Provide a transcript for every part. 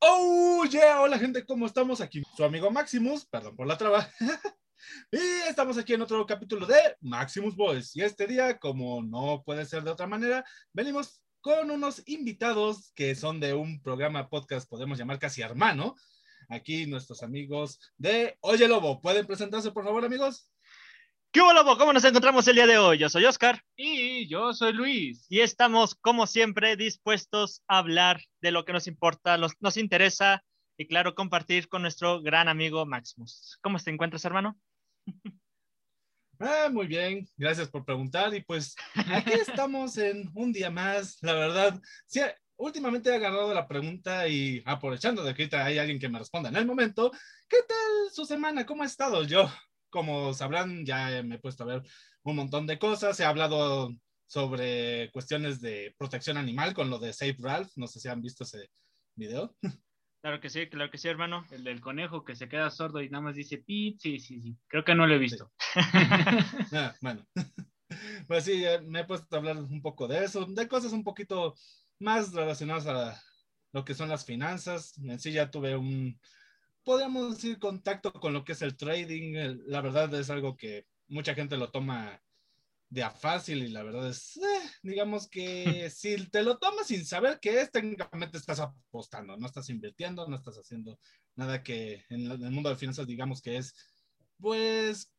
Oh, yeah, hola gente, ¿cómo estamos? Aquí su amigo Maximus, perdón por la traba. y estamos aquí en otro capítulo de Maximus Boys. Y este día, como no puede ser de otra manera, venimos con unos invitados que son de un programa podcast, podemos llamar casi hermano. Aquí nuestros amigos de Oye Lobo. ¿Pueden presentarse, por favor, amigos? ¿Qué hubo, Lobo? ¿Cómo nos encontramos el día de hoy? Yo soy Oscar. Y yo soy Luis. Y estamos, como siempre, dispuestos a hablar de lo que nos importa, nos, nos interesa y, claro, compartir con nuestro gran amigo Maximus. ¿Cómo te encuentras, hermano? Ah, muy bien, gracias por preguntar. Y pues aquí estamos en un día más. La verdad, sí, últimamente he agarrado la pregunta y aprovechando de que hay alguien que me responda en el momento, ¿qué tal su semana? ¿Cómo ha estado? Yo como sabrán, ya me he puesto a ver un montón de cosas. He hablado sobre cuestiones de protección animal con lo de Save Ralph. No sé si han visto ese video. Claro que sí, claro que sí, hermano. El del conejo que se queda sordo y nada más dice pip. Sí, sí, sí. Creo que no lo he visto. Sí. ah, bueno. Pues sí, me he puesto a hablar un poco de eso, de cosas un poquito más relacionadas a lo que son las finanzas. En sí ya tuve un, podríamos decir, contacto con lo que es el trading. La verdad es algo que mucha gente lo toma de a fácil y la verdad es, eh, digamos que si te lo tomas sin saber qué es, técnicamente estás apostando, no estás invirtiendo, no estás haciendo nada que en el mundo de finanzas digamos que es, pues,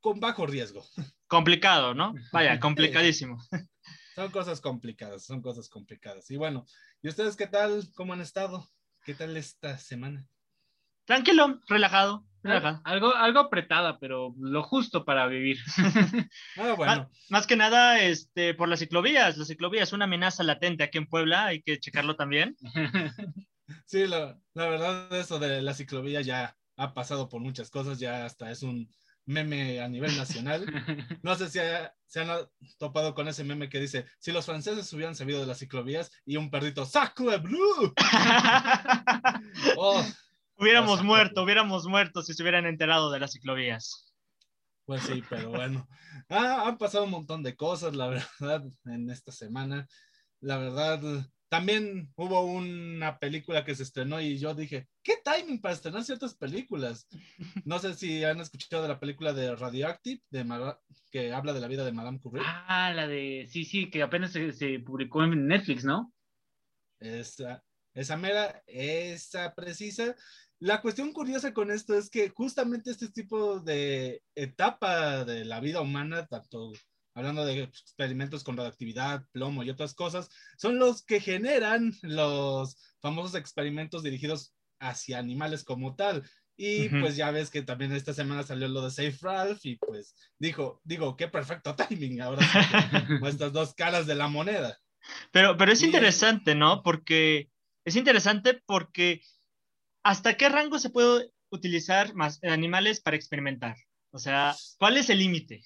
con bajo riesgo. Complicado, ¿no? Vaya, complicadísimo. son cosas complicadas, son cosas complicadas. Y bueno, ¿y ustedes qué tal? ¿Cómo han estado? ¿Qué tal esta semana? Tranquilo, relajado, relajado. Algo, algo apretada, pero lo justo para vivir. ah, bueno. más, más, que nada, este, por las ciclovías. La ciclovía es una amenaza latente aquí en Puebla, hay que checarlo también. sí, la, la verdad, eso de la ciclovía ya ha pasado por muchas cosas, ya hasta es un meme a nivel nacional. No sé si ha, se han topado con ese meme que dice, si los franceses hubieran sabido de las ciclovías y un perrito, ¡Sacre bleu! oh, hubiéramos muerto, hubiéramos muerto si se hubieran enterado de las ciclovías. Pues sí, pero bueno. Ah, han pasado un montón de cosas, la verdad, en esta semana. La verdad, también hubo una película que se estrenó y yo dije, ¿qué timing para estrenar ciertas películas? No sé si han escuchado de la película de Radioactive, de Mar que habla de la vida de Madame Curie. Ah, la de, sí, sí, que apenas se, se publicó en Netflix, ¿no? Esa, esa mera, esa precisa. La cuestión curiosa con esto es que justamente este tipo de etapa de la vida humana, tanto hablando de experimentos con radioactividad, plomo y otras cosas, son los que generan los famosos experimentos dirigidos hacia animales como tal. Y uh -huh. pues ya ves que también esta semana salió lo de Safe Ralph y pues dijo, digo, qué perfecto timing ahora estas dos caras de la moneda. Pero, pero es y... interesante, ¿no? Porque es interesante porque ¿hasta qué rango se puede utilizar más animales para experimentar? O sea, ¿cuál es el límite?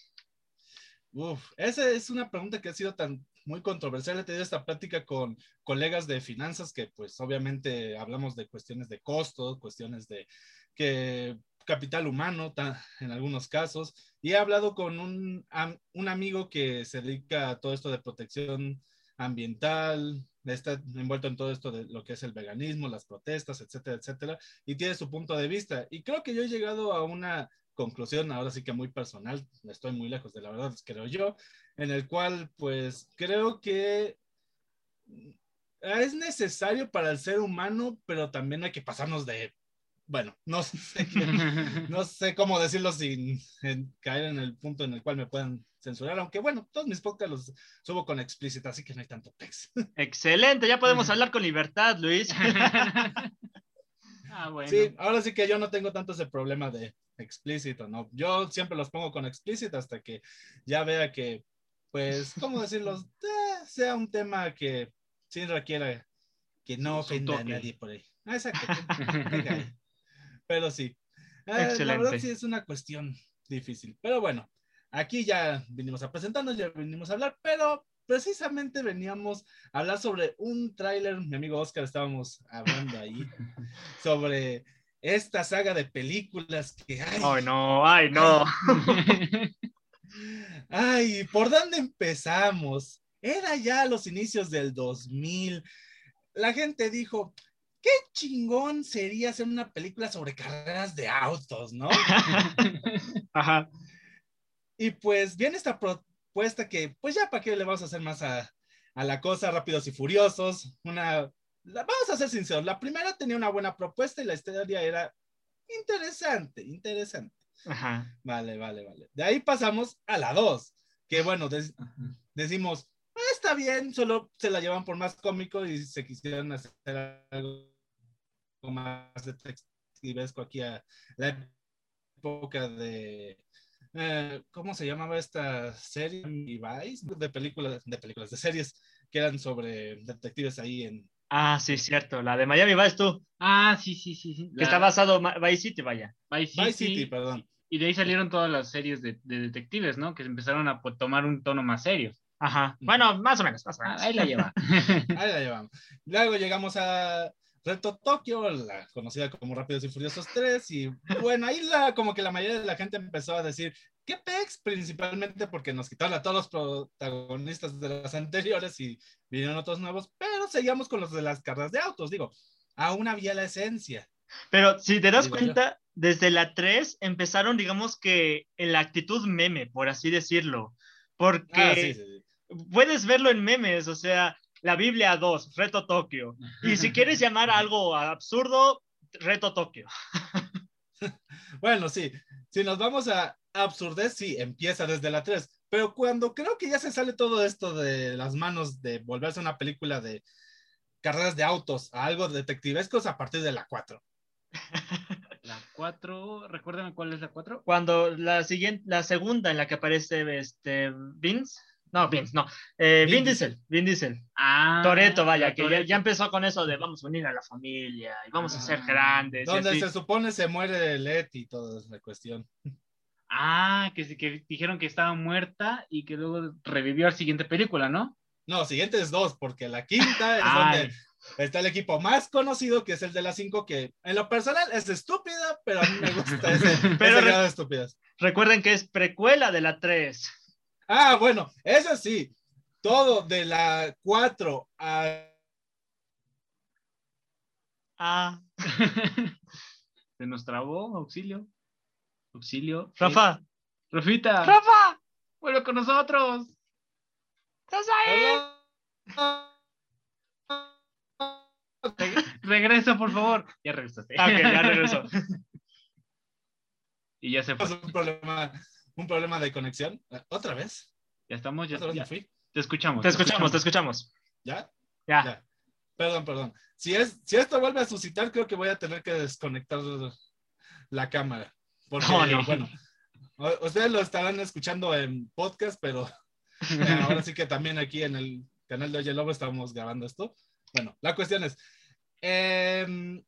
Uf, esa es una pregunta que ha sido tan muy controversial. He tenido esta plática con colegas de finanzas que pues obviamente hablamos de cuestiones de costo, cuestiones de que capital humano en algunos casos. Y he hablado con un, un amigo que se dedica a todo esto de protección ambiental, está envuelto en todo esto de lo que es el veganismo, las protestas, etcétera, etcétera, y tiene su punto de vista. Y creo que yo he llegado a una conclusión, ahora sí que muy personal, estoy muy lejos de la verdad, creo yo, en el cual pues creo que es necesario para el ser humano, pero también hay que pasarnos de, bueno, no sé, no sé cómo decirlo sin en, caer en el punto en el cual me puedan censurar, aunque bueno, todos mis podcasts los subo con explícita, así que no hay tanto texto. Excelente, ya podemos hablar con libertad, Luis. ah, bueno. Sí, ahora sí que yo no tengo tanto ese problema de explícito, ¿no? Yo siempre los pongo con explícito hasta que ya vea que, pues, ¿cómo decirlo? Eh, sea un tema que sí requiera que no ofenda a nadie por ahí. Ah, exacto. Pero sí. Eh, la verdad sí es una cuestión difícil. Pero bueno, aquí ya vinimos a presentarnos, ya vinimos a hablar, pero precisamente veníamos a hablar sobre un tráiler, mi amigo Oscar estábamos hablando ahí, sobre esta saga de películas que hay. Ay, no, ay, no. Ay, ¿por dónde empezamos? Era ya los inicios del 2000. La gente dijo, qué chingón sería hacer una película sobre carreras de autos, ¿no? Ajá. Y pues viene esta propuesta que, pues ya para qué le vamos a hacer más a, a la cosa, Rápidos y Furiosos. Una, la- vamos a ser sinceros, la primera tenía una buena propuesta y la historia era interesante, interesante. Ajá. Vale, vale, vale. De ahí pasamos a la 2, que bueno, des- decimos, "Ah, está bien, solo se la llevan por más cómico y se quisieron hacer algo más detectivesco aquí a la época de... eh, ¿Cómo se llamaba esta serie? Vice, de películas, de películas, de series que eran sobre detectives ahí en... Ah, sí, cierto. La de Miami Vice tú, Ah, sí, sí, sí. sí. que La- está basado en Vice City, vaya. Vice City. Vice City, perdón. Y de ahí salieron todas las series de, de detectives, ¿no? Que empezaron a pues, tomar un tono más serio. Ajá. Bueno, más o menos, más o Ah, menos. ahí la lleva. Ahí la llevamos. Luego llegamos a Reto Tokio, la conocida como Rápidos y Furiosos 3, y bueno, ahí la, como que la mayoría de la gente empezó a decir, ¿qué pex? Principalmente porque nos quitaron a todos los protagonistas de las anteriores y vinieron otros nuevos, pero seguíamos con los de las carreras de autos, digo, aún había la esencia. Pero si te das Digo, cuenta, desde la 3 empezaron, digamos que en la actitud meme, por así decirlo. Porque Ah, sí, sí, sí. puedes verlo en memes, o sea, la Biblia 2, Reto Tokio. Y si quieres llamar a algo absurdo, Reto Tokio. Bueno, sí, si nos vamos a absurdez, sí, empieza desde la 3, pero cuando creo que ya se sale todo esto de las manos de volverse una película de carreras de autos a algo detectivesco es a partir de la 4. La 4, recuérdame cuál es la 4. Cuando la siguiente, la segunda en la que aparece este Vince, no, Vince, no, eh, Vin Vin Diesel, Vin Diesel. Ah, Toreto, vaya, la que ya, empezó con eso de vamos a unir a la familia y vamos a ser Ah, grandes. Donde se supone se muere Leti y toda esa cuestión. Ah, que, que dijeron que estaba muerta y que luego revivió la siguiente película, ¿no? No, siguiente es dos, porque la quinta es donde está el equipo más conocido, que es el de la 5, que en lo personal es estúpida, pero a mí me gusta ese, Pero ese re- grado de estupidez. Recuerden que es precuela de la 3. Ah, bueno, eso sí, todo de la 4 a Ah. Se nos trabó, auxilio. Auxilio. Rafa, Rafita. Rafa, Vuelve con nosotros. ¿estás ahí? Regresa, por favor. Ya regresaste. Ah, ok, ya regresó. y ya se fue. un problema, un problema de conexión. ¿Otra vez? Ya estamos, ya, ¿Otra vez ya- me fui? te escuchamos. Te escuchamos, te escuchamos. ¿Ya? Ya. Ya. Perdón, perdón. Si, es, si esto vuelve a suscitar, creo que voy a tener que desconectar la cámara. Porque, No, no. bueno, ustedes lo estarán escuchando en podcast, pero eh, ahora sí que también aquí en el canal de Oye Lobo estamos grabando esto. Bueno, la cuestión es, em,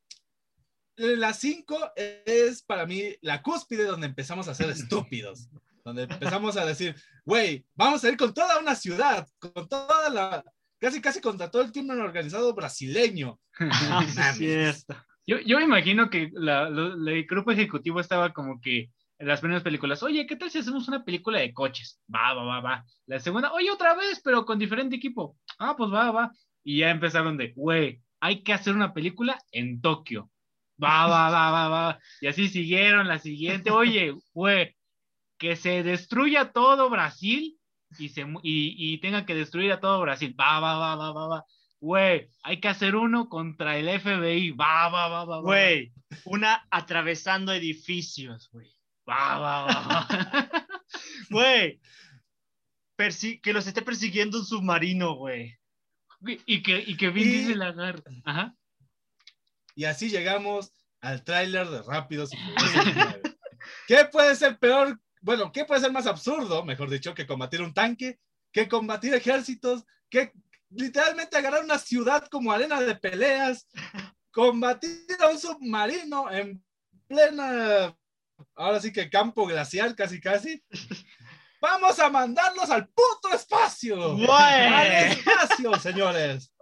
la 5 es para mí la cúspide donde empezamos a ser estúpidos, donde empezamos a decir, güey, vamos a ir con toda una ciudad, con toda la, casi casi contra todo el crimen organizado brasileño. Ah, cierto. Yo, yo me imagino que la- lo- la- el grupo ejecutivo estaba como que en las primeras películas, oye, ¿qué tal si hacemos una película de coches? Va, va, va, va. La segunda, oye, otra vez, pero con diferente equipo. Ah, pues va, va. Y ya empezaron de, güey, hay que hacer una película en Tokio. Va, va, va, va, va. Y así siguieron la siguiente, oye, güey, que se destruya todo Brasil y, se, y, y tenga que destruir a todo Brasil. Va, va, va, va, va, va. Güey, hay que hacer uno contra el FBI. Va, va, va, va, va. Güey, una atravesando edificios, güey. Va, va, va. Güey, persi- que los esté persiguiendo un submarino, güey. y que, y que Vin Y- Diesel agarre. Ajá. Y así llegamos al tráiler de Rápidos y Furiosos 9. ¿Qué puede ser peor? Bueno, ¿qué puede ser más absurdo, mejor dicho, que combatir un tanque, que combatir ejércitos, que literalmente agarrar una ciudad como arena de peleas, combatir a un submarino en plena, ahora sí que campo glacial casi casi? Vamos a mandarlos al puto espacio. Güey. Al espacio, señores.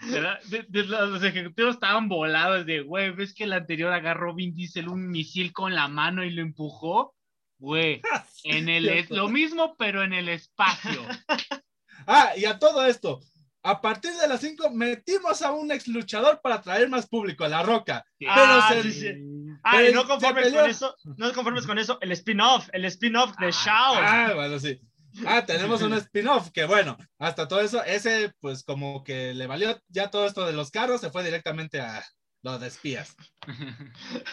De la- de- de los los ejecutivos estaban volados de, güey, ¿ves que el anterior agarró Vin Diesel un misil con la mano y lo empujó? Güey, en el lo mismo, pero en el espacio. Ah, y a todo esto, a partir de las 5 metimos a un ex luchador para traer más público a La Roca. Ah, pero se- sí, sí. Ah, no conformes con eso, no conformes con eso, el spin-off, el spin-off de Ah, Shao. Ah, bueno, sí. Ah, tenemos un spin-off que bueno, hasta todo eso, ese pues como que le valió ya todo esto de los carros, se fue directamente a lo de espías.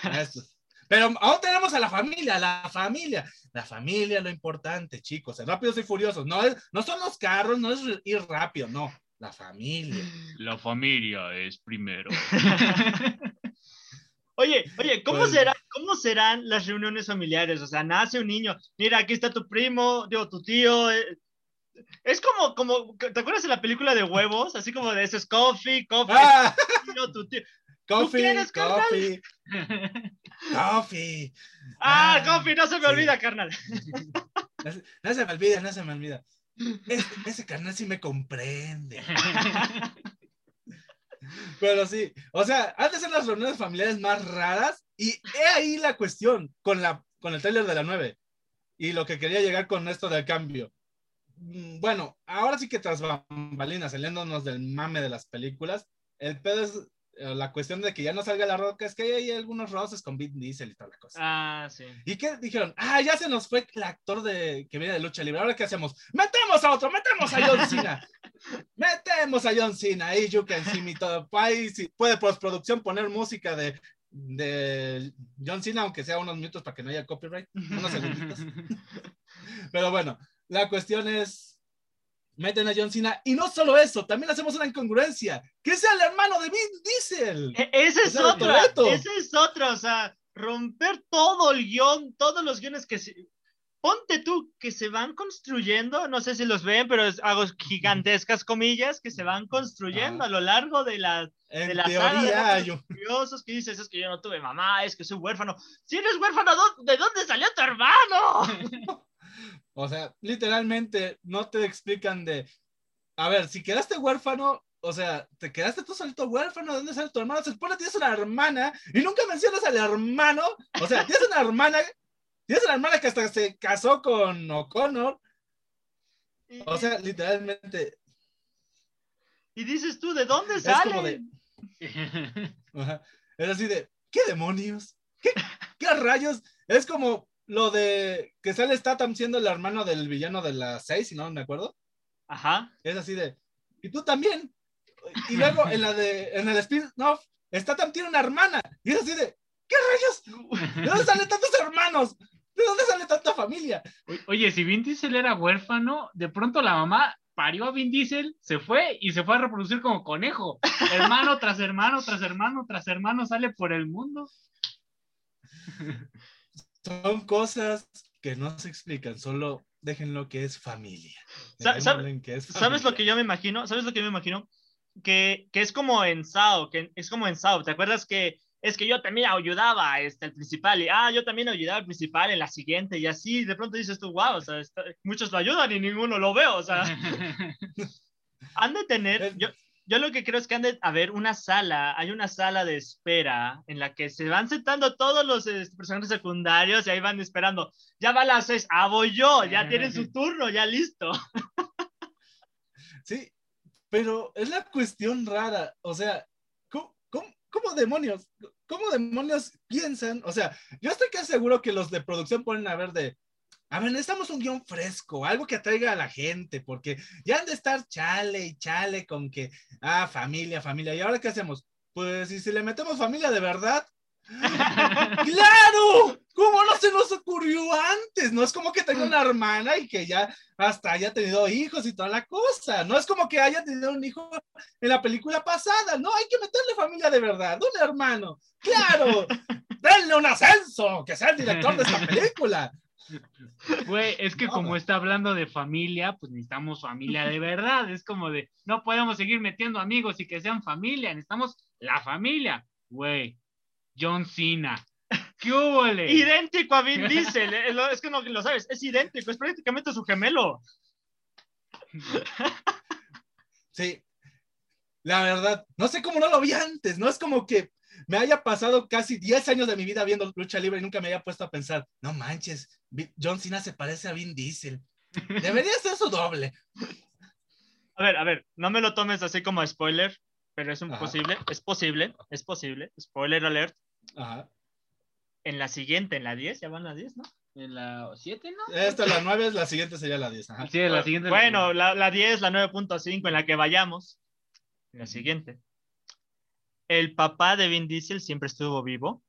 A estos. Pero aún tenemos a la familia, la familia. La familia es lo importante, chicos. En Rápidos y Furiosos. No, es, no son los carros, no es ir rápido, no. La familia. La familia es primero. Oye, oye, ¿cómo, Pues- será, ¿cómo serán las reuniones familiares? O sea, nace un niño, mira, aquí está tu primo, digo, tu tío. eh, Es como, como, ¿te acuerdas de la película de huevos? Así como de ese es coffee, coffee, ¡Ah! tío, tu tío. Coffee, quieres, coffee, coffee. Ah, Ah, coffee, no se me sí. olvida, carnal. No se, no se me olvida, no se me olvida. Ese, ese carnal sí me comprende. Pero sí, o sea, antes eran las reuniones familiares más raras y he ahí la cuestión con, la, con el trailer de la 9 y lo que quería llegar con esto del cambio. Mm, Bueno, ahora sí que tras bambalinas, saliéndonos del mame de las películas, el pedo es la cuestión de que ya no salga la roca, es que hay algunos roces con Vin Diesel y toda la cosa. Ah, sí. ¿Y qué dijeron? Ah, ya se nos fue el actor de, que viene de lucha libre. ¿Ahora qué hacemos? ¡Metemos a otro! ¡Metemos a John Cena! ¡Metemos a John Cena! Ahí you can see me todo. Ahí sí, puede postproducción poner música de, de John Cena, aunque sea unos minutos para que no haya copyright. Unos segunditos. Pero bueno, la cuestión es. Meten a John Cena. Y no solo eso, también hacemos una incongruencia. Que sea el hermano de Vin Diesel. E- es Ese otra, Toretto. esa es otra, o sea, romper todo el guion, todos los guiones que se... Ponte tú, que se van construyendo, no sé si los ven, pero es- hago gigantescas comillas, que se van construyendo Ajá. a lo largo de la, de En la saga de teoría, yo, y Furiosos, que dices, es que yo no tuve mamá, es que soy huérfano. Si eres huérfano, ¿dó- ¿de dónde salió tu hermano? O sea, literalmente no te explican de, a ver, si quedaste huérfano, o sea, te quedaste tú solito huérfano, ¿de dónde sale tu hermano? Se supone que tienes una hermana y nunca mencionas al hermano, o sea, tienes una hermana, tienes una hermana que hasta se casó con O'Connor, o sea, literalmente, y dices tú, ¿de dónde es sale? como de, ajá, es así de, ¿qué demonios? ¿Qué, qué rayos? Es como lo de que sale Statham siendo el hermano del villano de la 6, si no me acuerdo. Ajá. Es así de, y tú también. Y luego en la de, en el spin-off, Statham tiene una hermana. Y es así de, ¿qué rayos? ¿De dónde salen tantos hermanos? ¿De dónde sale tanta familia? Oye, si Vin Diesel era huérfano, de pronto la mamá parió a Vin Diesel, se fue y se fue a reproducir como conejo. Hermano tras hermano, tras hermano, tras hermano sale por el mundo. Son cosas que no se explican, solo déjenlo que es familia. Que es ¿Sabes lo familia. que yo me imagino? ¿Sabes lo que yo me imagino? Que, que es como en Sao, que es como en Sao. ¿Te acuerdas que es que yo también ayudaba este, al principal y ah, yo también ayudaba al principal en la siguiente y así de pronto dices tú, wow, o sea, está- muchos lo ayudan y ninguno lo veo, o sea, han de tener, yo, yo lo que creo es que han de haber una sala, hay una sala de espera en la que se van sentando todos los este, personajes secundarios y ahí van esperando, ya va a las seis, ah, voy yo, ya tienen su turno, ya listo. Sí, pero es la cuestión rara. O sea, ¿cómo, cómo- cómo demonios? ¿Cómo demonios piensan? O sea, yo estoy casi seguro que los de producción ponen a ver de. A ver, necesitamos un guion fresco, algo que atraiga a la gente, porque ya han de estar chale y chale con que, ah, familia, familia. ¿Y ahora qué hacemos? Pues, ¿y si le metemos familia de verdad? ¡Claro! ¿Cómo no se nos ocurrió antes? No es como que tenga una hermana y que ya hasta haya tenido hijos y toda la cosa. No es como que haya tenido un hijo en la película pasada. No, hay que meterle familia de verdad, un hermano. ¡Claro! ¡Denle un ascenso! ¡Que sea el director de esta película! Güey, es que No, como no. está hablando de familia, pues necesitamos familia de verdad. Es como de, no podemos seguir metiendo amigos y que sean familia, necesitamos la familia. Güey, John Cena. ¿Qué hubo? idéntico a Vin Diesel. eh, Es que no lo sabes, es idéntico, es prácticamente su gemelo. Sí. La verdad, no sé cómo no lo vi antes. No es como que me haya pasado casi 10 años de mi vida viendo lucha libre y nunca me haya puesto a pensar, no manches, John Cena se parece a Vin Diesel. Debería ser su doble. A ver, a ver, no me lo tomes así como spoiler, pero es un Ajá. posible, es posible, es posible. Spoiler alert. Ajá. En la siguiente, en la 10, ya van a 10, ¿no? En la 7, ¿no? Esta es la 9, la siguiente sería la 10. Ajá. Sí, la siguiente. Bueno, la, la 10, la 9.5 en la que vayamos. En la siguiente. El papá de Vin Diesel siempre estuvo vivo.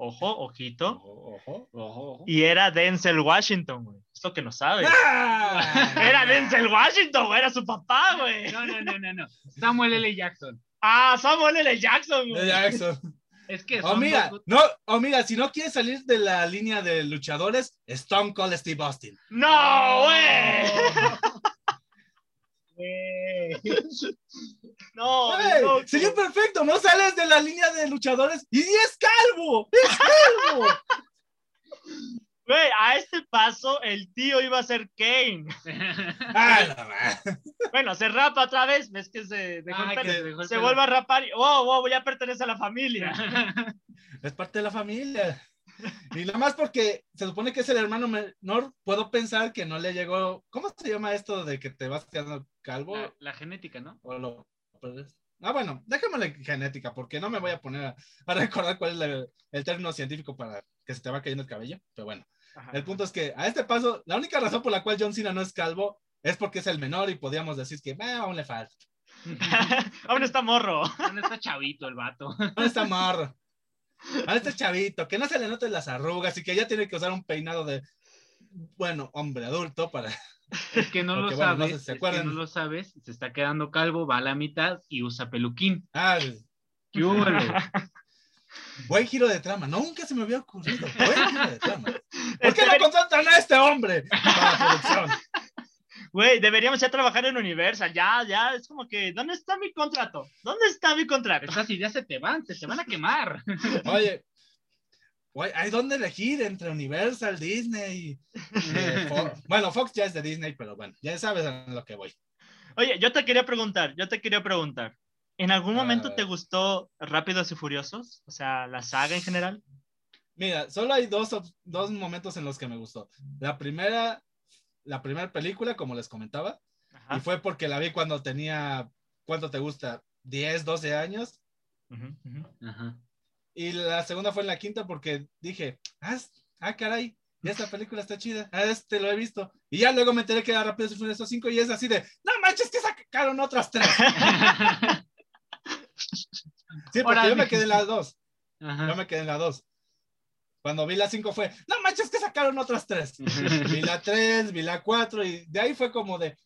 Ojo, ojito. Ojo, ojo, ojo, ojo. Y era Denzel Washington, güey. Esto que no sabes. ¡Ah! Era Denzel Washington, güey. Era su papá, güey. No, no, no, no, no. Samuel L. Jackson. Ah, Samuel L. Jackson, güey. Jackson. Es que O son mira, dos- no, o mira, si no quieres salir de la línea de luchadores, Stone Cold Steve Austin. No, güey. No, ¡Ey! no, sería perfecto, no sales de la línea de luchadores y es calvo, es calvo. Güey, a este paso el tío iba a ser Kane. Ah, no. Bueno, se rapa otra vez, ves que se dejó el Ah, que se dejó el se pelo. vuelve a rapar y, wow, wow, ya pertenece a la familia. es parte de la familia. Y nada más porque se supone que es el hermano menor, puedo pensar que no le llegó. ¿Cómo se llama esto de que te vas quedando calvo? La, la genética, ¿no? O lo- Ah, bueno, déjame la genética, porque no me voy a poner a, a recordar cuál es la- el término científico para que se te va cayendo el cabello. Pero bueno, Ajá. el punto es que a este paso, la única razón por la cual John Cena no es calvo es porque es el menor y podríamos decir que "Ah, aún le falta. Aún está morro. No está chavito el vato. Aún está morro. Aún está chavito, que no se le noten las arrugas y que ya tiene que usar un peinado de, bueno, hombre adulto para. Es que no lo no sabes. sé si se es que acuerdan. no lo sabes. Se está quedando calvo, va a la mitad y usa peluquín. Ah, ¿Qué buen giro de trama. Nunca se me había ocurrido. Buen giro de trama. ¿Por Este qué no contratan a este hombre para la producción? Güey, deberíamos ya trabajar en Universal. Ya, ya, es como que, ¿dónde está mi contrato? ¿Dónde está mi contrato? Esas ideas se te van, se te van a quemar. Oye, güey, hay dónde elegir entre Universal, Disney. eh, Fo- bueno, Fox ya es de Disney, pero bueno, ya sabes a lo que voy. Oye, yo te quería preguntar, yo te quería preguntar. ¿En algún momento Ah. te gustó Rápidos y Furiosos? O sea, la saga en general. Mira, solo hay dos, dos momentos en los que me gustó. La primera, la primera película, como les comentaba, Ajá. y fue porque la vi cuando tenía, ¿cuánto te gusta? 10, 12 años. Ujú, ujú. Ajá. Y la segunda fue en la quinta porque dije, ah, ah, caray, esta película está chida, ah, este lo he visto. Y ya luego me enteré que era Rápido y Furioso 5 y es así de, no manches, que sacaron otras tres. Sí, porque Ahora yo me quedé en las dos, Ajá. yo me quedé en las dos. Cuando vi la 5 fue, no manches, que sacaron otras tres. Vi la 3, vi la 4 y de ahí fue como de,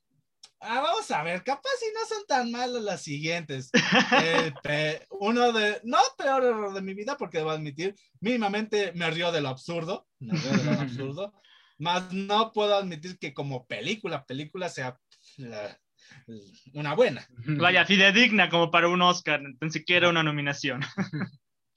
ah, vamos a ver, capaz si no son tan malas las siguientes. Pe- uno de, no peor error de mi vida, porque debo admitir, mínimamente me río de lo absurdo, me río de lo absurdo, más no puedo admitir que como película, película sea la- una buena. Vaya, fidedigna como para un Oscar, ni siquiera una nominación.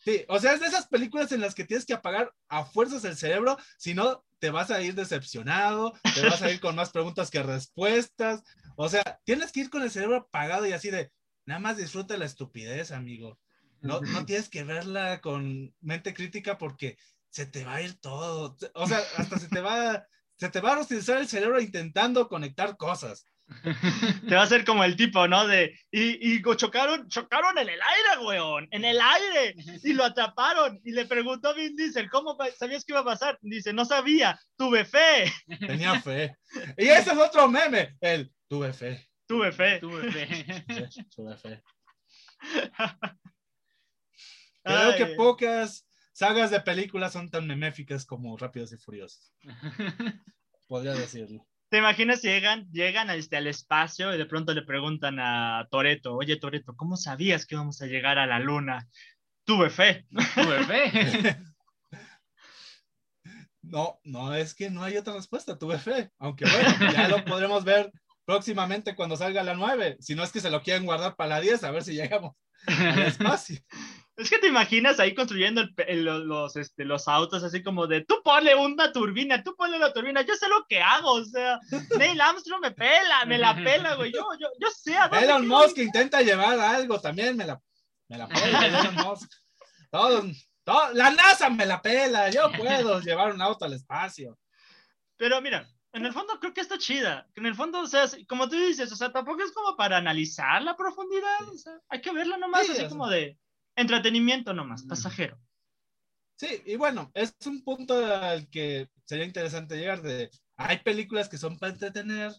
Sí, o sea, es de esas películas en las que tienes que apagar a fuerzas el cerebro, si no te vas a ir decepcionado, te vas a ir con más preguntas que respuestas. O sea, tienes que ir con el cerebro apagado y así de, nada más disfruta la estupidez, amigo. No, no tienes que verla con mente crítica porque se te va a ir todo. O sea, hasta se te va, se te va a rostizar el cerebro intentando conectar cosas. Te va a hacer como el tipo, ¿no? De, y, y chocaron, chocaron en el aire, weón, en el aire, y lo atraparon, y le preguntó a Vin Diesel, ¿cómo sabías que iba a pasar? Dice, no sabía, tuve fe, Tenía fe. Y ese es otro meme, el tuve fe. tuve fe. Tuve fe. Sí, tuve fe. Creo Ay, que pocas sagas de películas son tan meméficas como Rápidos y Furiosos. Podría decirlo. ¿Te imaginas si llegan, llegan a este, al espacio y de pronto le preguntan a Toreto, oye Toreto, ¿cómo sabías que íbamos a llegar a la luna? Tuve fe. Tuve fe. No, no, es que no hay otra respuesta, tuve fe. Aunque bueno, ya lo podremos ver próximamente cuando salga la 9. Si no es que se lo quieren guardar para la 10, a ver si llegamos al espacio. Es que te imaginas ahí construyendo el pe- el- los, este, los autos así como de, tú ponle una turbina, tú ponle una turbina, yo sé lo que hago, o sea, Neil Armstrong me pela, me la pela, güey, yo, yo, yo sé a dónde Elon Musk ir. intenta llevar algo, también me la, me la pela. Elon Musk. Todos, todo- la NASA me la pela. Yo puedo llevar un auto al espacio. Pero mira, en el fondo creo que está chida. En el fondo, o sea, como tú dices, o sea, tampoco es como para analizar la profundidad. O sea, hay que verla nomás, Sí, así como de entretenimiento nomás, pasajero. Sí, y bueno, es un punto al que sería interesante llegar de, hay películas que son para entretener,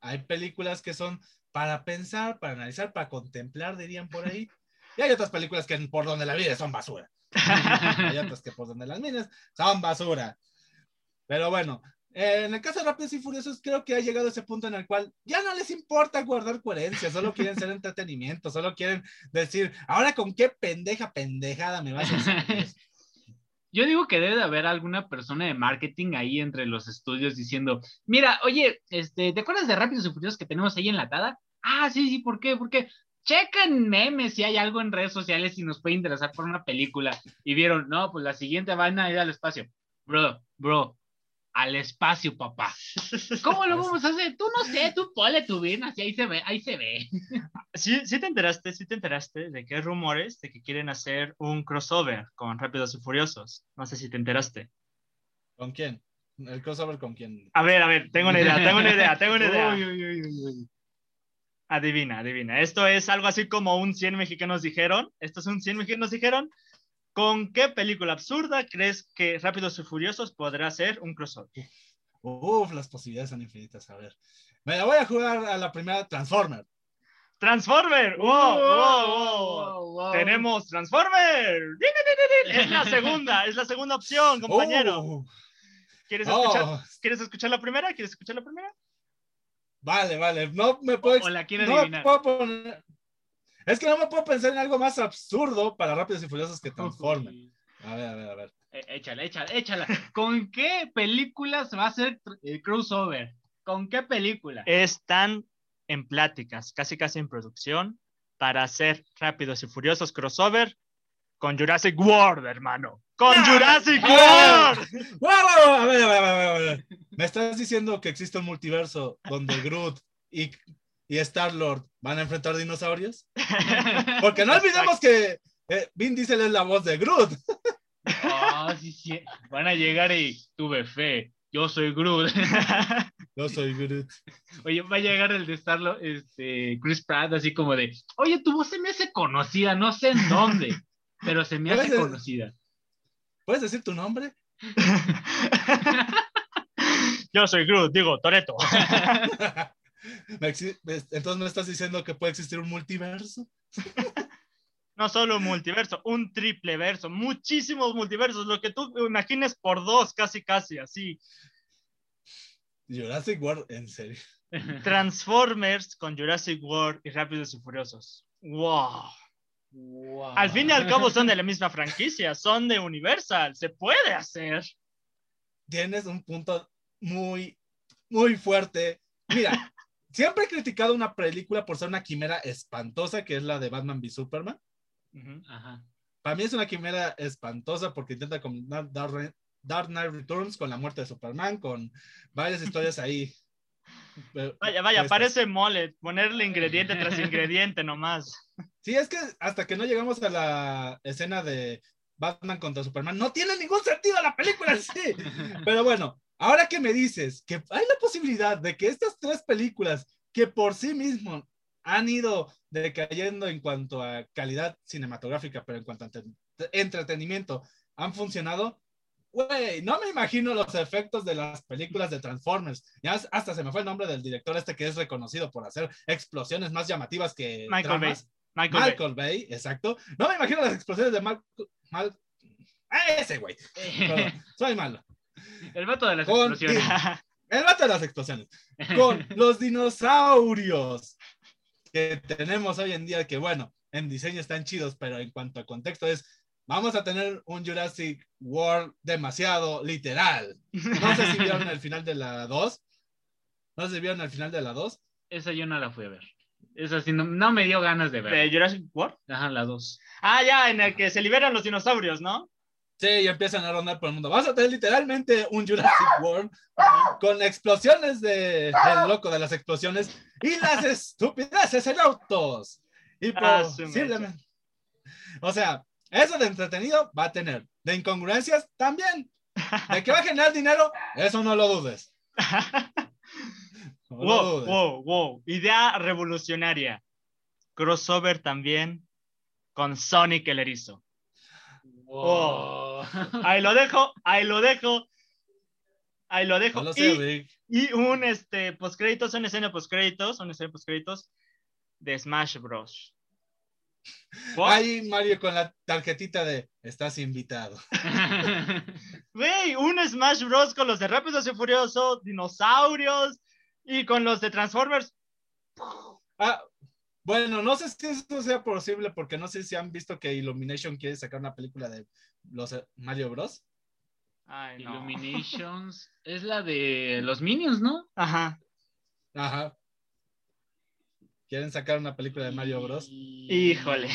hay películas que son para pensar, para analizar, para contemplar, dirían por ahí, y hay otras películas que por donde la vida son basura. Hay otras que por donde las minas son basura. Pero bueno, eh, en el caso de Rápidos y Furiosos, creo que ha llegado ese punto en el cual ya no les importa guardar coherencia, solo quieren ser entretenimiento, solo quieren decir, ahora con qué pendeja pendejada me vas a hacer. Yo digo que debe de haber alguna persona de marketing ahí entre los estudios diciendo, mira, oye, este, ¿te acuerdas de Rápidos y Furiosos que tenemos ahí enlatada? Ah, sí, sí, ¿por qué? Porque chequen memes si hay algo en redes sociales y nos puede interesar por una película. Y vieron, no, pues la siguiente van a ir al espacio. Bro, bro, al espacio, papá. ¿Cómo lo vamos a hacer? Tú no sé, tú ponle tu así ahí se ve, ahí se ve. Sí, sí te enteraste, sí te enteraste de que hay rumores de que quieren hacer un crossover con Rápidos y Furiosos. No sé si te enteraste. ¿Con quién? ¿El crossover con quién? A ver, a ver, tengo una idea, tengo una idea, tengo una idea. Uy, uy, uy. Adivina, adivina. Esto es algo así como un 100 mexicanos dijeron. Esto es un 100 mexicanos dijeron. ¿Con qué película absurda crees que Rápidos y Furiosos podrá ser un crossover? Uf, las posibilidades son infinitas. A ver. Me la voy a jugar a la primera Transformer. Transformer. ¡Wow, wow, wow! wow. Tenemos Transformer. Es la segunda, es la segunda opción, compañero. Uh, ¿Quieres, oh, escuchar, ¿Quieres escuchar la primera? ¿Quieres escuchar la primera? Vale, vale. No me puedo. O la quiero no me adivinar. puedo poner- Es que no me puedo pensar en algo más absurdo para Rápidos y Furiosos que Transformer. A ver, a ver, a ver. Eh, Échala, échala, échala. ¿Con qué películas va a ser el crossover? ¿Con qué película? Están en pláticas, casi casi en producción, para hacer Rápidos y Furiosos crossover con Jurassic World, hermano. ¡Con ¡Ah! Jurassic ¡Ah! World! ¡Wow, wow! A ver, a ver, a ver, a ver. ¿Me estás diciendo que existe un multiverso donde Groot y, y Star-Lord van a enfrentar dinosaurios? Porque no olvidemos que eh, Vin Diesel es la voz de Groot. Ah, sí, sí. Van a llegar y tuve fe. Yo soy Groot. Yo soy Groot. Oye, va a llegar el de Starlo, este, Chris Pratt, así como de, oye, tu voz se me hace conocida, no sé en dónde, pero se me hace conocida. ¿Puedes decir tu nombre? Yo soy Groot, digo, Toreto. Entonces me estás diciendo que puede existir un multiverso. No solo un multiverso, un triple verso, muchísimos multiversos, lo que tú imagines por dos, casi casi, así. Jurassic World, en serio. Transformers con Jurassic World y Rápidos y Furiosos. ¡Wow! Wow. Al fin y al cabo son de la misma franquicia, son de Universal, se puede hacer. Tienes un punto muy, muy fuerte. Mira, siempre he criticado una película por ser una quimera espantosa, que es la de Batman v Superman. Ujú. Ajá. Para mí es una quimera espantosa porque intenta combinar Dark, Dark Knight Returns con la muerte de Superman, con varias historias ahí. Pero- Vaya, vaya, parece mole, ponerle ingrediente tras ingrediente nomás. Sí, es que hasta que no llegamos a la escena de Batman contra Superman, no tiene ningún sentido la película sí. Pero bueno, ahora que me dices que hay la posibilidad de que estas tres películas que por sí mismo han ido decayendo en cuanto a calidad cinematográfica, pero en cuanto a entre- entretenimiento, han funcionado. Güey, no me imagino los efectos de las películas de Transformers. Ya hasta se me fue el nombre del director este que es reconocido por hacer explosiones más llamativas que Michael Bay. tramas. Michael, Bay. Michael Bay, exacto. No me imagino las explosiones de Mal... Mal... ¡Ah, ese güey. Perdón, soy malo. El vato de las Con- explosiones. El vato de las explosiones. Con los dinosaurios que tenemos hoy en día, que bueno, en diseño están chidos, pero en cuanto a contexto es, vamos a tener un Jurassic World demasiado literal. No sé si vieron el final de la 2. No sé si vieron el final de la 2. Esa yo no la fui a ver. Esa sí no, no me dio ganas de ¿De ver. Jurassic World? Ajá, la dos. Ah, ya, en el que se liberan los dinosaurios, ¿no? Sí, y empiezan a rondar por el mundo. Vas a tener literalmente un Jurassic World con explosiones de el loco de las explosiones y las estupideces en autos. Y Ah, posiblemente. O sea, eso de entretenido va a tener. De incongruencias también. De que va a generar dinero, eso no lo dudes. No lo wow, dudes. wow, wow. Idea revolucionaria. Crossover también con Sonic el Erizo. Wow. Ahí lo dejo, ahí lo dejo. Ahí lo dejo. No lo sé, y, y un este postcréditos, una escena postcréditos, una escena postcréditos de Smash Bros. Ahí Mario con la tarjetita de estás invitado. Güey, un Smash Bros con los de Rápidos y Furiosos, dinosaurios y con los de Transformers. Ah, bueno, no sé si eso sea posible porque no sé si han visto que Illumination quiere sacar una película de los eh, Mario Bros. Ay, no. Illuminations es la de los Minions, ¿no? Ajá. Ajá. Quieren sacar una película de Mario Bros. Híjole.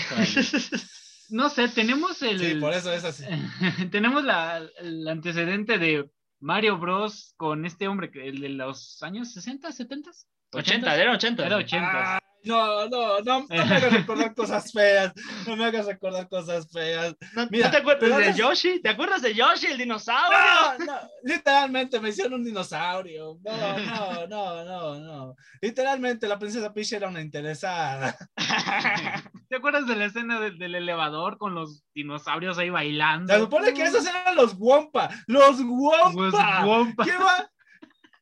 No sé, tenemos el, Sí, por eso es así. tenemos la, el antecedente de Mario Bros con este hombre, que- el de los años 60, 70, 80, era 80. Era 80. Ah, no, no, no, no me hagas recordar cosas feas. No me hagas recordar cosas feas. ¿No, Mira, ¿no te acuerdas de Yoshi? ¿Te acuerdas de Yoshi, el dinosaurio? No, no, literalmente me hicieron un dinosaurio. No, no, no, no, no. Literalmente la princesa Peach era una interesada. ¿Te acuerdas de la escena del, del elevador con los dinosaurios ahí bailando? Se supone que esos eran los Wompa. Los Wompa. guampa. ¿Qué va?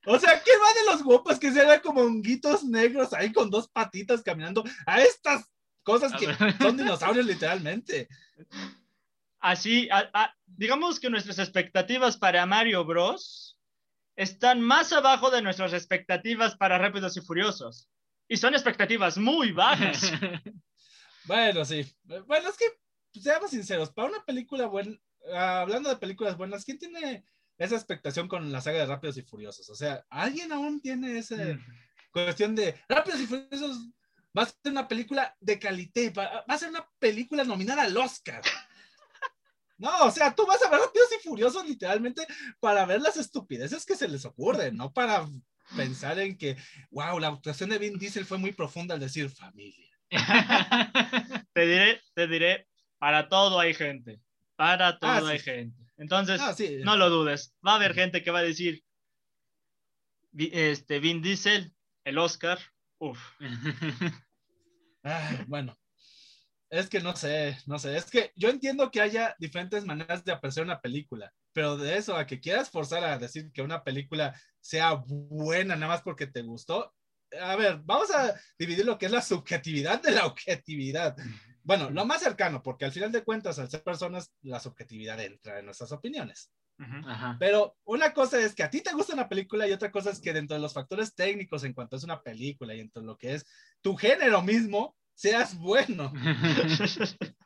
O sea, ¿qué va de los Wompas que se ven como honguitos negros ahí con dos patitas caminando a estas cosas que son dinosaurios literalmente? Así, a- a- digamos que nuestras expectativas para Mario Bros. están más abajo de nuestras expectativas para Rápidos y Furiosos. Y son expectativas muy bajas. Bueno, sí. Bueno, es que, seamos sinceros, para una película buena, ah, hablando de películas buenas, ¿quién tiene esa expectación con la saga de Rápidos y Furiosos? O sea, ¿alguien aún tiene esa cuestión de Rápidos y Furiosos? Va a ser una película de calidad, va va a ser una película nominada al Oscar. No, o sea, tú vas a ver Rápidos y Furiosos literalmente para ver las estupideces que se les ocurren, no para pensar en que, wow, la actuación de Vin Diesel fue muy profunda al decir familia. te diré, te diré, para todo hay gente. Para todo Ah, sí. hay gente. Entonces, Ah, sí. no lo dudes. Va a haber gente que va a decir, este, Vin Diesel, el Oscar, uf. Ay, bueno, es que no sé, no sé, es que yo entiendo que haya diferentes maneras de apreciar una película, pero de eso a que quieras forzar a decir que una película sea buena nada más porque te gustó, a ver, vamos a dividir lo que es la subjetividad de la objetividad. Bueno, lo más cercano, porque al final de cuentas, al ser personas, la subjetividad entra en nuestras opiniones. Ajá. Pero una cosa es que a ti te gusta una película y otra cosa es que dentro de los factores técnicos en cuanto es una película y dentro de lo que es tu género mismo, seas bueno.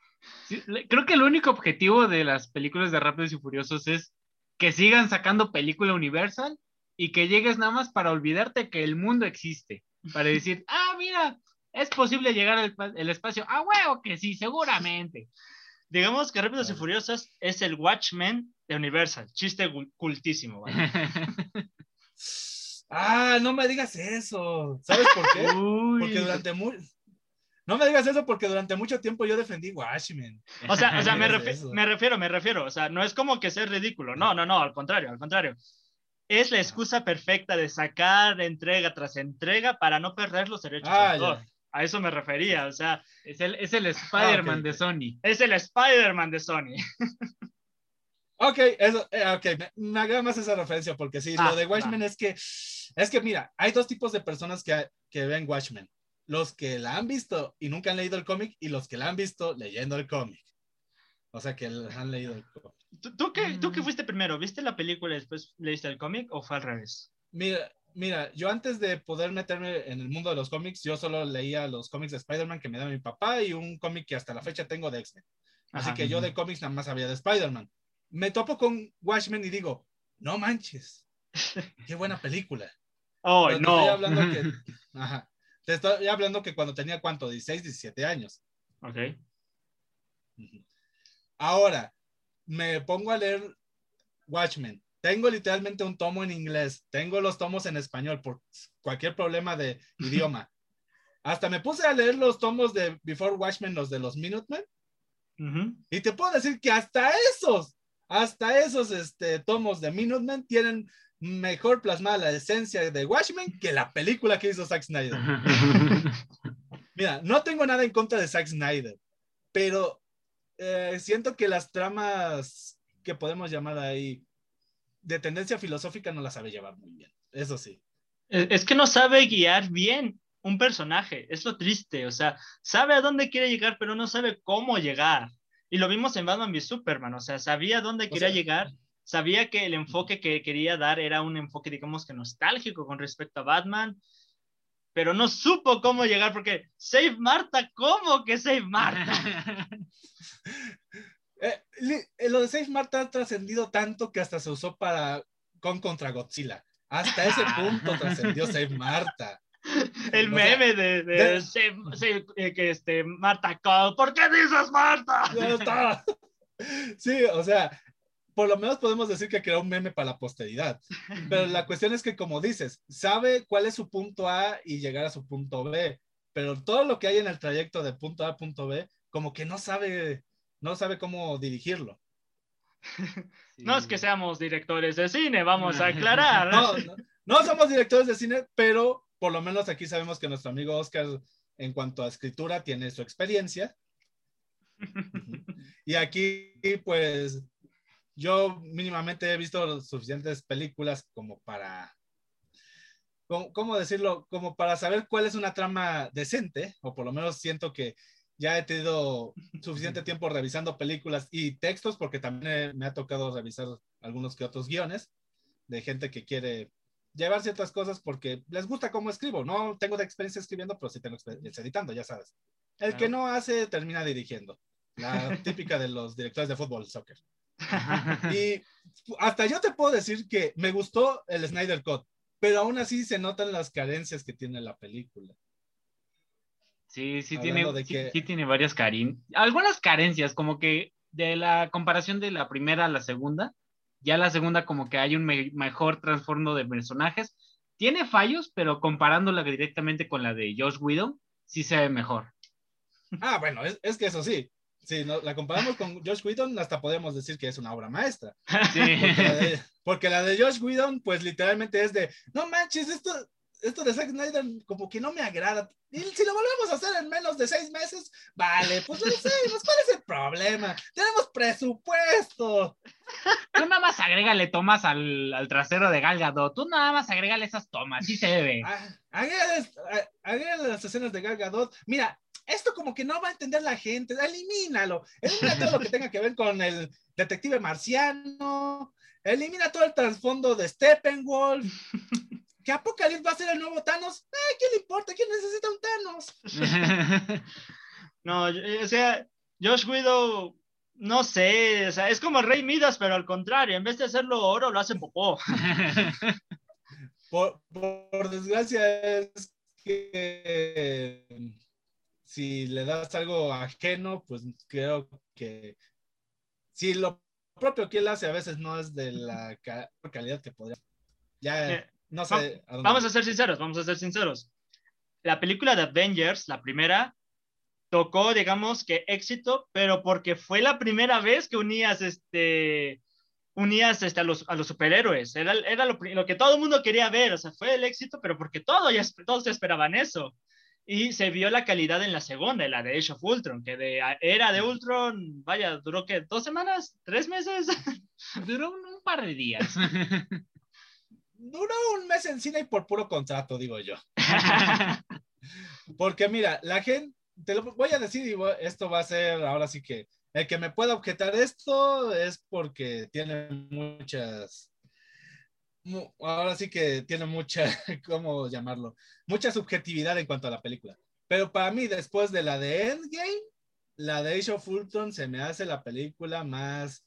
Sí, creo que el único objetivo de las películas de Rápidos y Furiosos es que sigan sacando película Universal y que llegues nada más para olvidarte que el mundo existe. Para decir, ah, mira, es posible llegar al el espacio. Ah, huevo, que sí, seguramente. Digamos que Rápidos y. Furiosos es el Watchmen de Universal. Chiste cultísimo. ¿vale? Ah, no me digas eso. ¿Sabes por qué? Uy. Porque durante mu- No me digas eso porque durante mucho tiempo yo defendí Watchmen. O sea, o sea me, Digas refi- eso. me refiero, me refiero. O sea, no es como que sea ridículo. No, no, no, al contrario, al contrario. Es la excusa perfecta de sacar entrega tras entrega para no perder los derechos de Ah, autor. ya. A eso me refería. O sea, Es el, es el Spider-Man Ah, ok, de ok. Sony. es el Spider-Man de Sony. Ok, eso, eh, ok, me, me agrada más esa referencia porque sí, Ah, lo de Watchmen es que, es que mira, hay dos tipos de personas que, que ven Watchmen. Los que la han visto y nunca han leído el cómic y los que la han visto leyendo el cómic. O sea, que han leído el cómic. ¿Tú, tú qué, ¿Tú qué Mm. fuiste primero? ¿Viste la película y después leíste el cómic o fue al revés? Mira, mira, yo antes de poder meterme en el mundo de los cómics, yo solo leía los cómics de Spider-Man que me daba mi papá y un cómic que hasta la fecha tengo de X-Men. Así Ajá. que yo de cómics nada más sabía de Spider-Man. Me topo con Watchmen y digo, no manches, qué buena película. ¡Oh, Pero te no! estoy hablando que, ajá, te estoy hablando que cuando tenía cuánto, 16, 17 años. Ok. Ahora, me pongo a leer Watchmen. Tengo literalmente un tomo en inglés, tengo los tomos en español por cualquier problema de idioma. Hasta me puse a leer los tomos de Before Watchmen, los de los Minutemen, Ujú. y te puedo decir que hasta esos, hasta esos este, tomos de Minutemen tienen mejor plasmada la esencia de Watchmen que la película que hizo Zack Snyder. Mira, no tengo nada en contra de Zack Snyder, pero eh, siento que las tramas que podemos llamar ahí de tendencia filosófica no las sabe llevar muy bien, eso sí. Es que no sabe guiar bien un personaje, es lo triste, o sea, sabe a dónde quiere llegar, pero no sabe cómo llegar. Y lo vimos en Batman v Superman, o sea, sabía dónde quería llegar, sabía que el enfoque que quería dar era un enfoque, digamos que nostálgico con respecto a Batman, pero no supo cómo llegar porque Save Marta, ¿cómo que Save Marta? Eh, eh, lo de Save Marta ha trascendido tanto que hasta se usó para con contra Godzilla. Hasta ese punto trascendió Save Marta. El meme de, de, eh, que este, Marta ¿por qué dices Marta? Sí, o sea, por lo menos podemos decir que creó un meme para la posteridad. Pero la cuestión es que, como dices, sabe cuál es su punto A y llegar a su punto B. Pero todo lo que hay en el trayecto de punto A a punto B, como que no sabe, no sabe cómo dirigirlo. No es que seamos directores de cine, vamos a aclarar. no, no somos directores de cine, pero por lo menos aquí sabemos que nuestro amigo Oscar, en cuanto a escritura, tiene su experiencia. y aquí, pues, yo mínimamente he visto suficientes películas como para, ¿cómo, decirlo? Como para saber cuál es una trama decente, o por lo menos siento que ya he tenido suficiente tiempo revisando películas y textos, porque también me ha tocado revisar algunos que otros guiones de gente que quiere llevar ciertas cosas porque les gusta cómo escribo. No tengo de experiencia escribiendo, pero sí tengo experiencia editando, ya sabes. El que no hace, termina dirigiendo. La típica de los directores de fútbol, soccer. y hasta yo te puedo decir que me gustó el Snyder Cut, pero aún así se notan las carencias que tiene la película. Sí, sí tiene, sí, tiene varias carencias. Algunas carencias, como que de la comparación de la primera a la segunda, ya la segunda como que hay un mejor trasfondo de personajes. Tiene fallos, pero comparándola directamente con la de Josh Whedon, sí se ve mejor. Ah, bueno, es, que eso sí. Si la comparamos con Josh Whedon, hasta podemos decir que es una obra maestra. Sí. Porque, la de, Josh Whedon, pues literalmente es de, no manches, esto, esto de Zack Snyder como que no me agrada. Y si lo volvemos a hacer en menos de seis meses, vale, pues lo sé, pues, ¿cuál es el problema? Tenemos presupuesto. Tú nada más agrégale tomas al, al trasero de Galgado. Tú nada más agrégale esas tomas, sí se ve. Ah, agrégale, las escenas de Galgado. Mira, esto como que no va a entender la gente, elimínalo. Elimina todo lo que tenga que ver con el detective marciano. Elimina todo el trasfondo de Steppenwolf. ¿Que Apocalypse va a ser el nuevo Thanos? Ay, ¿qué le importa? ¿Quién necesita un Thanos? no, o sea, Josh Widow, no sé, o sea, es como el Rey Midas, pero al contrario, en vez de hacerlo oro, lo hace popó. por, por desgracia, es que si le das algo ajeno, pues creo que si lo propio que él hace a veces no es de la calidad que podría. Ya. No sé. vamos a ser sinceros, vamos a ser sinceros. La película de Avengers, la primera, tocó, digamos que éxito, pero porque fue la primera vez que unías este unías este, a, los, a los superhéroes. Era, era lo, lo, que todo el mundo quería ver. O sea, fue el éxito, pero porque todo, ya, todos esperaban eso. Y se vio la calidad en la segunda, en la de Age of Ultron, que de era de Ultron, vaya, duró que dos semanas, tres meses. duró un par de días. duró un mes en cine y por puro contrato, digo yo. Porque mira, la gente, te lo voy a decir y esto va a ser ahora sí que el que me pueda objetar esto es porque tiene muchas, ahora sí que tiene mucha, ¿cómo llamarlo? Mucha subjetividad en cuanto a la película. Pero para mí, después de la de Endgame, la de Age of Ultron se me hace la película más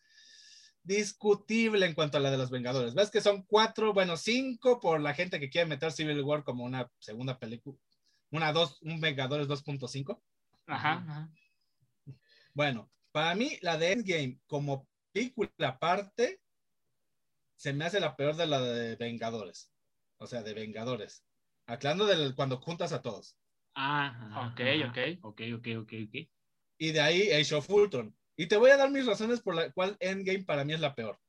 discutible en cuanto a la de los Vengadores. ¿Ves que son cuatro, bueno, cinco por la gente que quiere meter Civil War como una segunda película? Una dos, un Vengadores 2.5. Ajá, Bueno, para mí la de Endgame como película aparte se me hace la peor de la de Vengadores. O sea, de Vengadores. Aclarando de cuando juntas a todos. Ah, ok, ok. Ok, ok, ok, ok. Y de ahí Age of Ultron. Y te voy a dar mis razones por la cual Endgame para mí es la peor.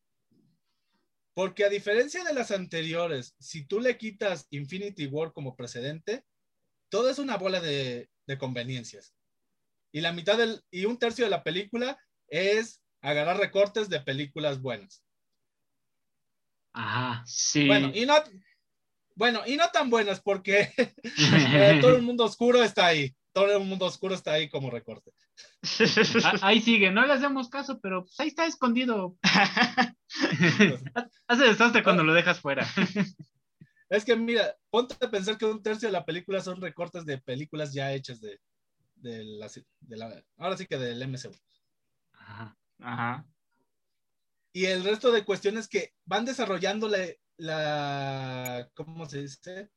Porque a diferencia de las anteriores, si tú le quitas Infinity War como precedente, todo es una bola de, de conveniencias. Y la mitad del, y un tercio de la película es agarrar recortes de películas buenas. Ajá. Sí. Bueno, y no, bueno, y no tan buenas porque eh, todo el mundo oscuro está ahí. Todo el mundo oscuro está ahí como recorte. Ah, Ahí sigue, no le hacemos caso, pero pues ahí está escondido. Hace desastre cuando lo dejas fuera. Es que mira, ponte a pensar que un tercio de la película son recortes de películas ya hechas de, de, la, de la- ahora sí que del MCU. Ajá. Ajá. Y el resto de cuestiones que van desarrollando la, la ¿cómo se dice?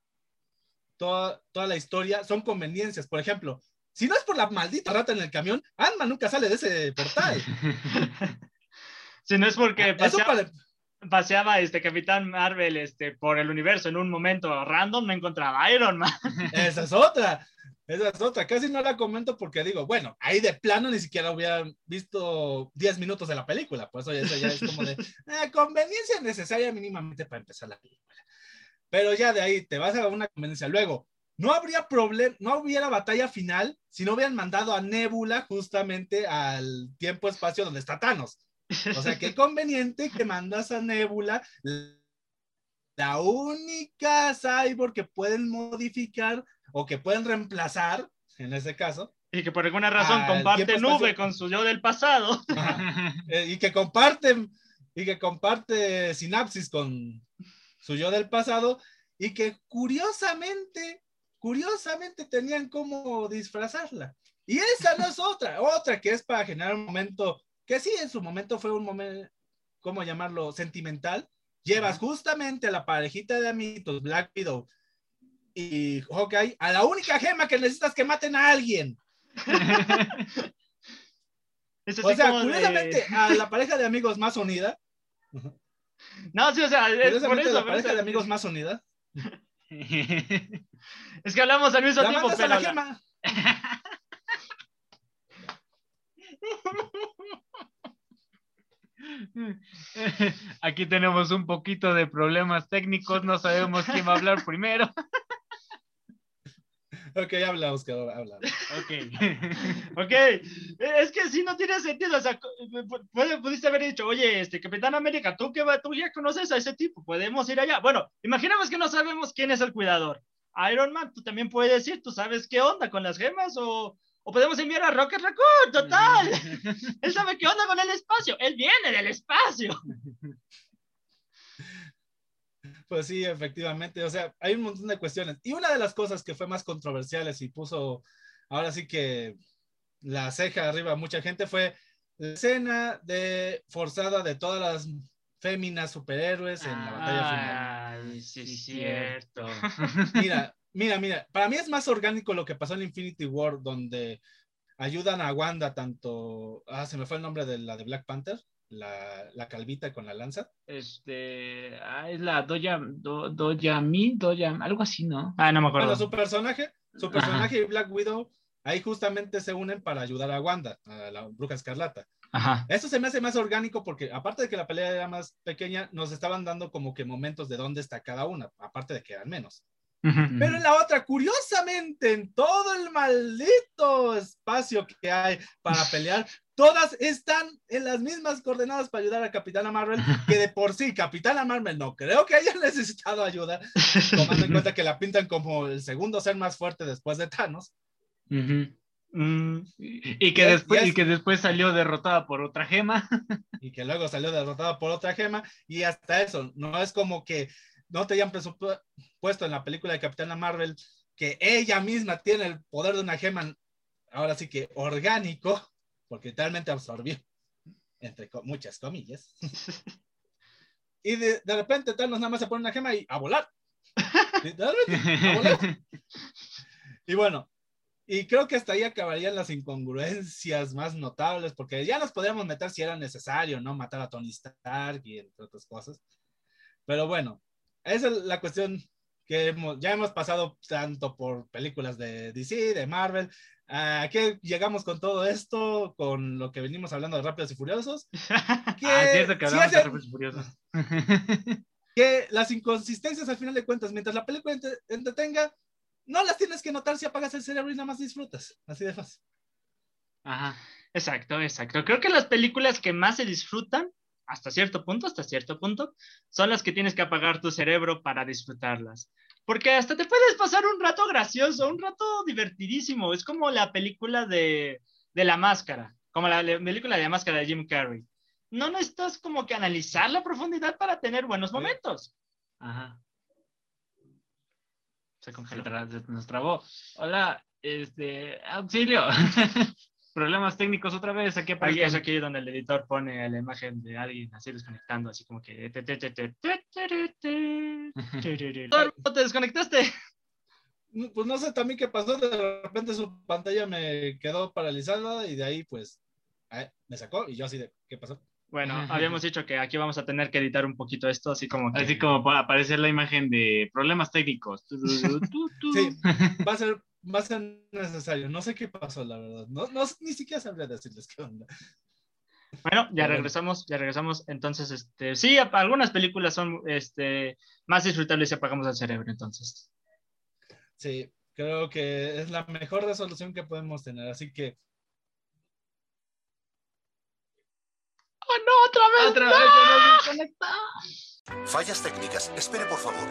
Toda, toda la historia son conveniencias. Por ejemplo, si no es por la maldita rata en el camión, Ant-Man nunca sale de ese portal. Si no es porque Eso pasea- para, paseaba este Capitán Marvel este, por el universo en un momento random, no encontraba a Iron Man. esa es otra. Esa es otra. Casi no la comento porque digo, bueno, ahí de plano ni siquiera hubiera visto 10 minutos de la película. Pues oye, eso ya es como de eh, conveniencia necesaria mínimamente para empezar la película. Pero ya de ahí te vas a una conveniencia. Luego, no habría problema, no hubiera batalla final si no hubieran mandado a Nebula justamente al tiempo-espacio donde está Thanos. O sea, qué conveniente que mandas a Nebula, la única cyborg que pueden modificar o que pueden reemplazar, en ese caso, Y que por alguna razón Ah, comparte nube con su yo del pasado. Ajá. eh, y que comparten y que comparte sinapsis con su yo del pasado y que curiosamente, curiosamente tenían cómo disfrazarla. Y esa no es otra, otra que es para generar un momento, que sí en su momento fue un momento, ¿cómo llamarlo? Sentimental. Llevas justamente a la parejita de amiguitos, Black Widow y Hawkeye, a la única gema que necesitas que maten a alguien. O sea, de- curiosamente, a la pareja de amigos más unida, No, sí, o sea, es por Curiosamente, eso. la por pareja eso- de amigos más unida. Es que hablamos al mismo La tiempo, pero la la- gema. Aquí tenemos un poquito de problemas técnicos, no sabemos quién va a hablar primero. Ok, habla, Oscar, habla. Ok. Ok, es que sí no tiene sentido. O sea, pudiste haber dicho, oye, este Capitán América, tú que tú ya conoces a ese tipo, podemos ir allá. Bueno, imaginemos que no sabemos quién es el cuidador. Iron Man, tú también puedes decir, tú sabes qué onda con las gemas o, o podemos enviar a Rocket Raccoon, total. Él sabe qué onda con el espacio, él viene del espacio. Pues sí, efectivamente. O sea, hay un montón de cuestiones. Y una de las cosas que fue más controversiales y puso ahora sí que la ceja arriba a mucha gente fue la escena de forzada de todas las féminas superhéroes en la batalla final. Ay, sí, Sí, es cierto. Mira, mira, mira. Para mí es más orgánico lo que pasó en Infinity War, donde ayudan a Wanda tanto. Ah, se me fue el nombre de la de Black Panther, la, la calvita con la lanza. Este, ah, es la Doya, Do, Doya Mi, Doya, algo así, ¿no? Ah, no me acuerdo. Bueno, su personaje, su personaje y Black Widow ahí justamente se unen para ayudar a Wanda, a la bruja escarlata. Ajá. Eso se me hace más orgánico porque aparte de que la pelea era más pequeña, nos estaban dando como que momentos de dónde está cada una, aparte de que eran menos. Pero en la otra, curiosamente, en todo el maldito espacio que hay para pelear, todas están en las mismas coordenadas para ayudar a Capitana Marvel, que de por sí, Capitana Marvel no creo que haya necesitado ayuda, tomando en cuenta que la pintan como el segundo ser más fuerte después de Thanos. Ujú. Mm, Y que, después, es- y que después salió derrotada por otra gema. y que luego salió derrotada por otra gema, y hasta eso, no es como que no te hayan presupu- puesto en la película de Capitana Marvel que ella misma tiene el poder de una gema, ahora sí que orgánico, porque realmente absorbió, entre co- muchas comillas. y de, de repente Thanos nada más se pone una gema y a volar. Literalmente, a volar. Y bueno, y creo que hasta ahí acabarían las incongruencias más notables, porque ya nos podríamos meter si era necesario, ¿no? Matar a Tony Stark y entre otras cosas. Pero bueno, esa es la cuestión que hemos, ya hemos pasado tanto por películas de DC, de Marvel. ¿A qué llegamos con todo esto? Con lo que venimos hablando de Rápidos y Furiosos. Que ah, es cierto que hablamos de Rápidos y Furiosos. que las inconsistencias al final de cuentas, mientras la película entretenga, no las tienes que notar si apagas el cerebro y nada más disfrutas. Así de fácil. Ajá, exacto, exacto. Creo que las películas que más se disfrutan, hasta cierto punto, hasta cierto punto, son las que tienes que apagar tu cerebro para disfrutarlas. Porque hasta te puedes pasar un rato gracioso, un rato divertidísimo. Es como la película de, de La Máscara, como la película de La Máscara de Jim Carrey. No necesitas como que analizar la profundidad para tener buenos momentos. Ajá. Se congeló. Nos trabó. Hola, este, auxilio. Problemas técnicos otra vez. Aquí Aquí es aquí donde el editor pone la imagen de alguien así desconectando, así como que. ¿Te desconectaste? Pues no sé también qué pasó. De repente su pantalla me quedó paralizada y de ahí, pues, me sacó y yo así de, ¿qué pasó? Bueno, habíamos dicho que aquí vamos a tener que editar un poquito esto, así como que... Así como para aparecer la imagen de problemas técnicos. sí, va a ser, va a ser necesario. No sé qué pasó, la verdad. No, no ni siquiera sabría decirles qué onda. Bueno, ya regresamos, ya regresamos. Entonces, este, sí, algunas películas son este, más disfrutables si apagamos el cerebro, entonces. Sí, creo que es la mejor resolución que podemos tener. Así que no, otra vez. Otra vez no Fallas técnicas. Espere, por favor.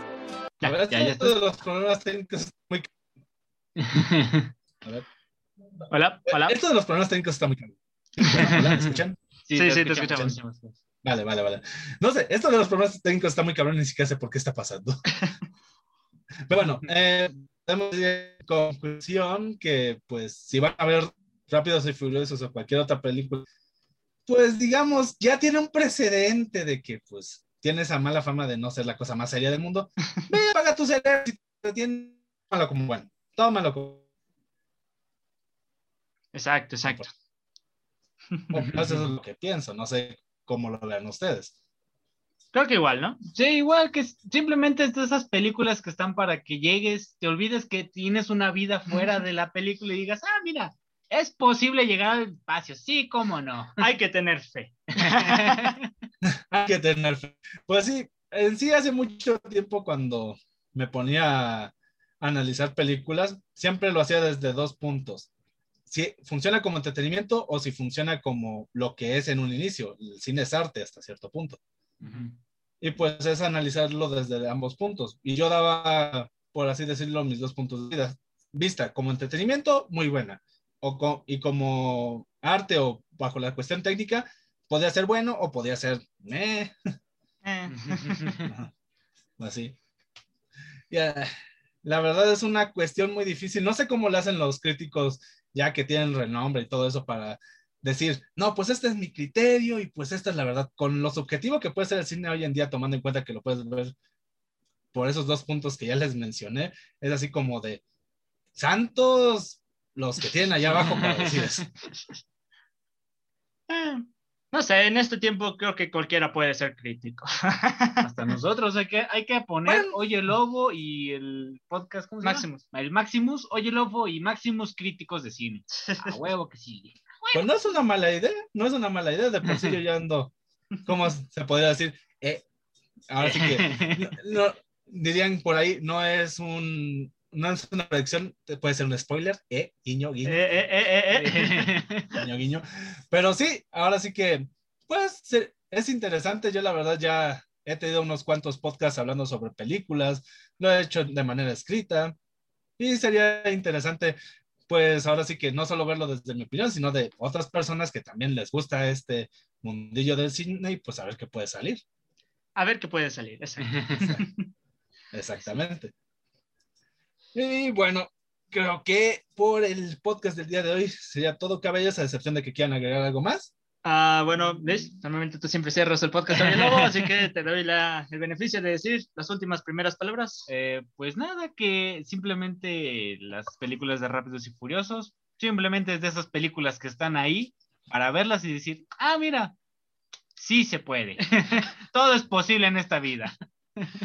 Ya, ya, ya de los problemas técnicos muy... A ver. Hola, hola. Esto de los problemas técnicos está muy claro. ¿Me escuchan? Sí, sí, sí, te escuchamos. Vale, vale, vale. No sé, esto de los problemas técnicos está muy cabrón, ni siquiera sé por qué está pasando. Pero bueno, eh, conclusión que, pues, si van a ver Rápidos y Furiosos o cualquier otra película pues digamos, ya tiene un precedente de que pues tiene esa mala fama de no ser la cosa más seria del mundo. Ve, paga tu cerebro si te tiene malo como bueno. Tómalo. Exacto, exacto. Pues, eso es lo que pienso, no sé cómo lo vean ustedes. Creo que igual, ¿no? Sí, igual que simplemente es de esas películas que están para que llegues, te olvides que tienes una vida fuera de la película y digas, ah, mira, ¿Es posible llegar al espacio? Sí, cómo no. Hay que tener fe. Hay que tener fe. Pues sí, en sí hace mucho tiempo cuando me ponía analizar películas, siempre lo hacía desde dos puntos. Si funciona como entretenimiento o si funciona como lo que es en un inicio. El cine es arte hasta cierto punto. Y pues es analizarlo desde ambos puntos. Y yo daba, por así decirlo, mis dos puntos de vista. Como entretenimiento, muy buena o y como arte o bajo la cuestión técnica, podía ser bueno o podía ser eh. Así. La verdad es una cuestión muy difícil. No sé cómo lo hacen los críticos ya que tienen renombre y todo eso para decir, no, pues este es mi criterio y pues esta es la verdad. Con lo subjetivo que puede ser el cine hoy en día, tomando en cuenta que lo puedes ver por esos dos puntos que ya les mencioné, es así como de santos los que tienen allá abajo para decir eso. No sé, en este tiempo creo que cualquiera puede ser crítico. Hasta nosotros hay que, hay que poner Oye Lobo y el podcast ¿cómo se Maximus. Llama? El Maximus, Oye Lobo y Maximus críticos de cine. A huevo que sí. Pues no es una mala idea, no es una mala idea. De por sí yo ya ando, ¿cómo se podría decir? Eh, ahora sí que, dirían por ahí, no es un no es una predicción, puede ser un spoiler, eh, guiño, guiño. Eh, eh, eh, guiño, guiño. Pero sí, ahora sí que, pues, es interesante. Yo la verdad ya he tenido unos cuantos podcasts hablando sobre películas, lo he hecho de manera escrita y sería interesante, pues, ahora sí que no solo verlo desde mi opinión, sino de otras personas que también les gusta este mundillo del cine y pues a ver qué puede salir. A ver qué puede salir, Exactamente. Y bueno, creo que por el podcast del día de hoy sería todo, caballos, a excepción de que quieran agregar algo más. Ah, bueno, ¿ves? Normalmente tú siempre cierras el podcast también, Lobo, así que te doy la, el beneficio de decir las últimas primeras palabras. Eh, pues nada, que simplemente las películas de Rápidos y Furiosos, simplemente es de esas películas que están ahí para verlas y decir, ah, mira, sí se puede. Todo es posible en esta vida.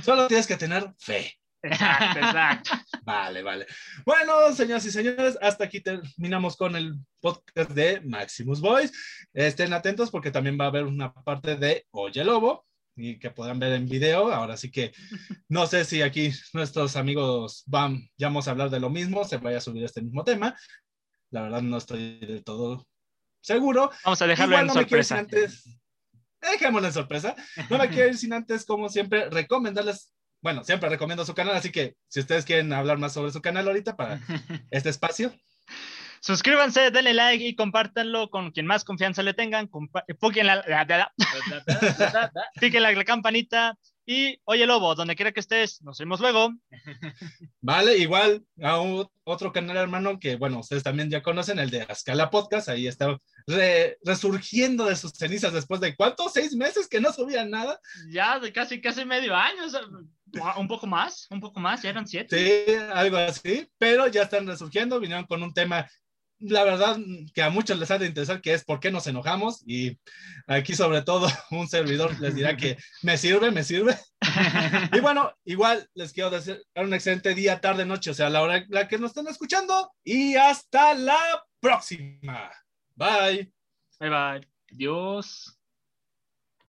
Solo tienes que tener fe. Exacto, exacto. Vale, vale. Bueno, señoras y señores, hasta aquí terminamos con el podcast de Maximus Boys. Estén atentos porque también va a haber una parte de Oye Lobo y que puedan ver en video. Ahora sí que no sé si aquí nuestros amigos van, ya vamos a hablar de lo mismo, se vaya a subir este mismo tema. La verdad no estoy del todo seguro. Vamos a dejarlo Igual en no sorpresa. antes, dejémoslo en sorpresa. No me quiero ir sin antes, como siempre, recomendarles, bueno, siempre recomiendo su canal, así que si ustedes quieren hablar más sobre su canal ahorita para este espacio, Suscríbanse, denle like y compártanlo con quien más confianza le tengan. compa- eh, Piquen la, la- la- la- piquen la, la campanita. Y oye, Lobo, donde quiera que estés, nos vemos luego. vale, igual a un- otro canal hermano que, bueno, ustedes también ya conocen, el de Ascala Podcast, ahí está re- resurgiendo de sus cenizas después de cuántos, seis meses que no subían nada. Ya de casi, casi medio año. o sea, un poco más, un poco más, ya eran siete. Sí, algo así, pero ya están resurgiendo, vinieron con un tema, la verdad, que a muchos les ha de interesar, que es por qué nos enojamos, y aquí sobre todo un servidor les dirá que me sirve, me sirve. Y bueno, igual les quiero desear un excelente día, tarde, noche, o sea, a la hora la que nos estén escuchando, y hasta la próxima. Bye. Bye bye. Dios.